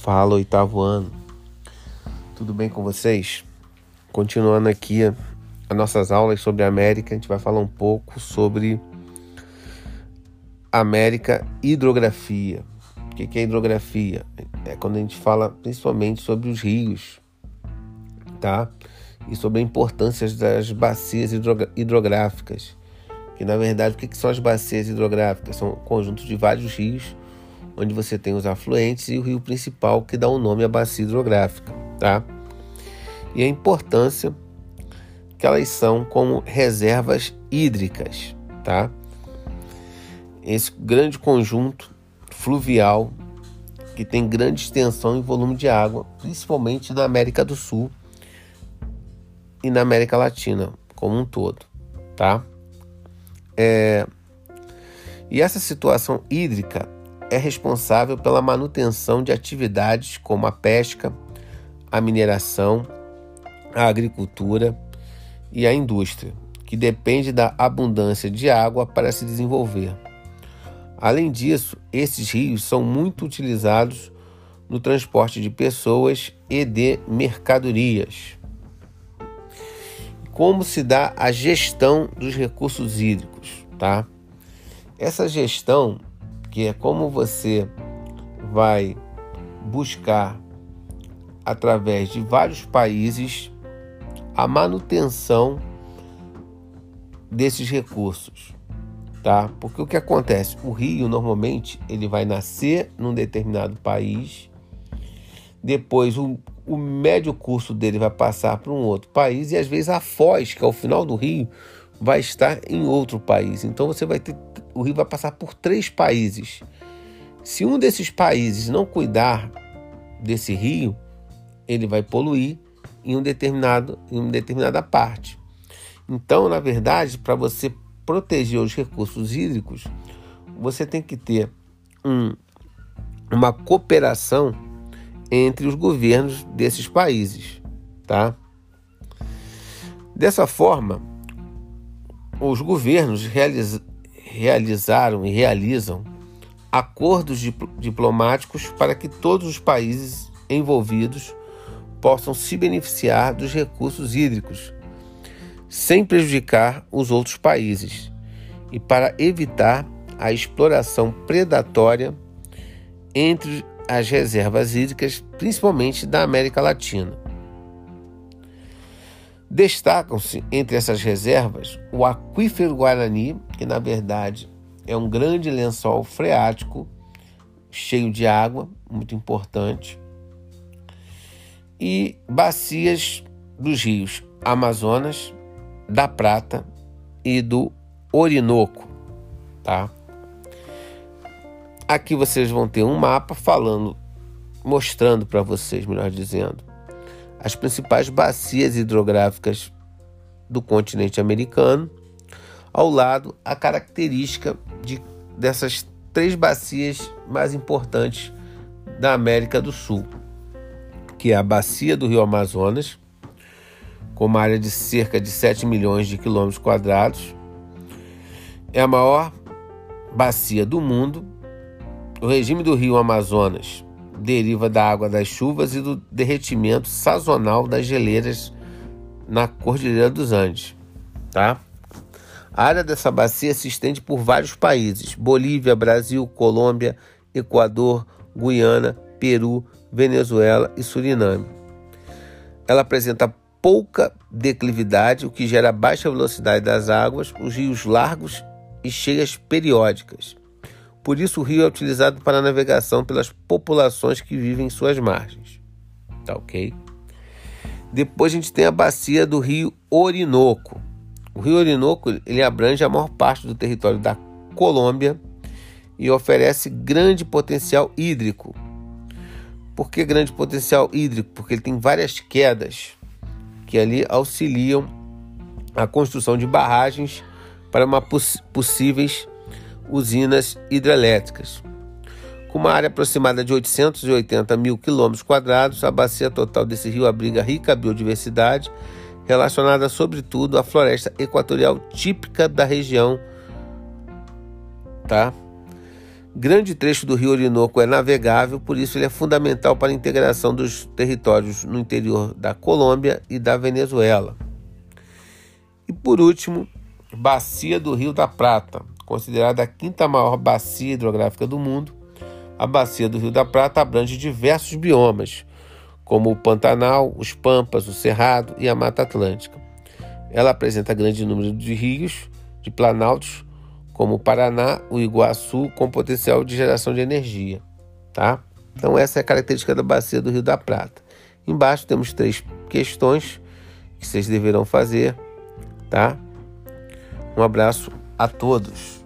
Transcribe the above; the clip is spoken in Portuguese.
Fala, oitavo ano. Tudo bem com vocês? Continuando aqui as nossas aulas sobre a América, a gente vai falar um pouco sobre América hidrografia. O que é hidrografia? É quando a gente fala principalmente sobre os rios, tá? E sobre a importância das bacias hidrográficas. Que na verdade, o que são as bacias hidrográficas? São conjuntos de vários rios onde você tem os afluentes e o rio principal que dá o um nome à bacia hidrográfica, tá? E a importância que elas são como reservas hídricas, tá? Esse grande conjunto fluvial que tem grande extensão e volume de água, principalmente na América do Sul e na América Latina como um todo, tá? É... E essa situação hídrica é responsável pela manutenção de atividades como a pesca, a mineração, a agricultura e a indústria, que depende da abundância de água para se desenvolver. Além disso, esses rios são muito utilizados no transporte de pessoas e de mercadorias. Como se dá a gestão dos recursos hídricos, tá? Essa gestão que é como você vai buscar através de vários países a manutenção desses recursos, tá? Porque o que acontece? O rio normalmente ele vai nascer num determinado país, depois o, o médio curso dele vai passar para um outro país e às vezes a foz, que é o final do rio, vai estar em outro país. Então você vai ter o rio vai passar por três países. Se um desses países não cuidar desse rio, ele vai poluir em um determinado em uma determinada parte. Então, na verdade, para você proteger os recursos hídricos, você tem que ter um, uma cooperação entre os governos desses países, tá? Dessa forma, os governos realiz, realizaram e realizam acordos diplomáticos para que todos os países envolvidos possam se beneficiar dos recursos hídricos sem prejudicar os outros países e para evitar a exploração predatória entre as reservas hídricas, principalmente da América Latina. Destacam-se entre essas reservas o aquífero Guarani, que na verdade é um grande lençol freático cheio de água, muito importante, e bacias dos rios Amazonas, da Prata e do Orinoco, tá? Aqui vocês vão ter um mapa falando, mostrando para vocês, melhor dizendo, as principais bacias hidrográficas do continente americano. Ao lado, a característica de, dessas três bacias mais importantes da América do Sul, que é a bacia do Rio Amazonas, com uma área de cerca de 7 milhões de quilômetros quadrados, é a maior bacia do mundo. O regime do Rio Amazonas deriva da água das chuvas e do derretimento sazonal das geleiras na Cordilheira dos Andes, tá? A área dessa bacia se estende por vários países: Bolívia, Brasil, Colômbia, Equador, Guiana, Peru, Venezuela e Suriname. Ela apresenta pouca declividade, o que gera baixa velocidade das águas, os rios largos e cheias periódicas. Por isso, o rio é utilizado para navegação pelas populações que vivem em suas margens. Tá ok? Depois a gente tem a bacia do rio Orinoco. O rio Orinoco ele abrange a maior parte do território da Colômbia e oferece grande potencial hídrico. Por que grande potencial hídrico? Porque ele tem várias quedas que ali auxiliam a construção de barragens para uma poss possíveis usinas hidrelétricas. Com uma área aproximada de 880 mil quilômetros quadrados, a bacia total desse rio abriga rica biodiversidade, relacionada sobretudo à floresta equatorial típica da região, tá? Grande trecho do rio Orinoco é navegável, por isso ele é fundamental para a integração dos territórios no interior da Colômbia e da Venezuela. E por último, Bacia do Rio da Prata, considerada a quinta maior bacia hidrográfica do mundo. A Bacia do Rio da Prata abrange diversos biomas, como o Pantanal, os Pampas, o Cerrado e a Mata Atlântica. Ela apresenta grande número de rios, de planaltos, como o Paraná, o Iguaçu, com potencial de geração de energia. Tá? Então, essa é a característica da bacia do Rio da Prata. Embaixo temos três questões que vocês deverão fazer. Tá? Um abraço a todos.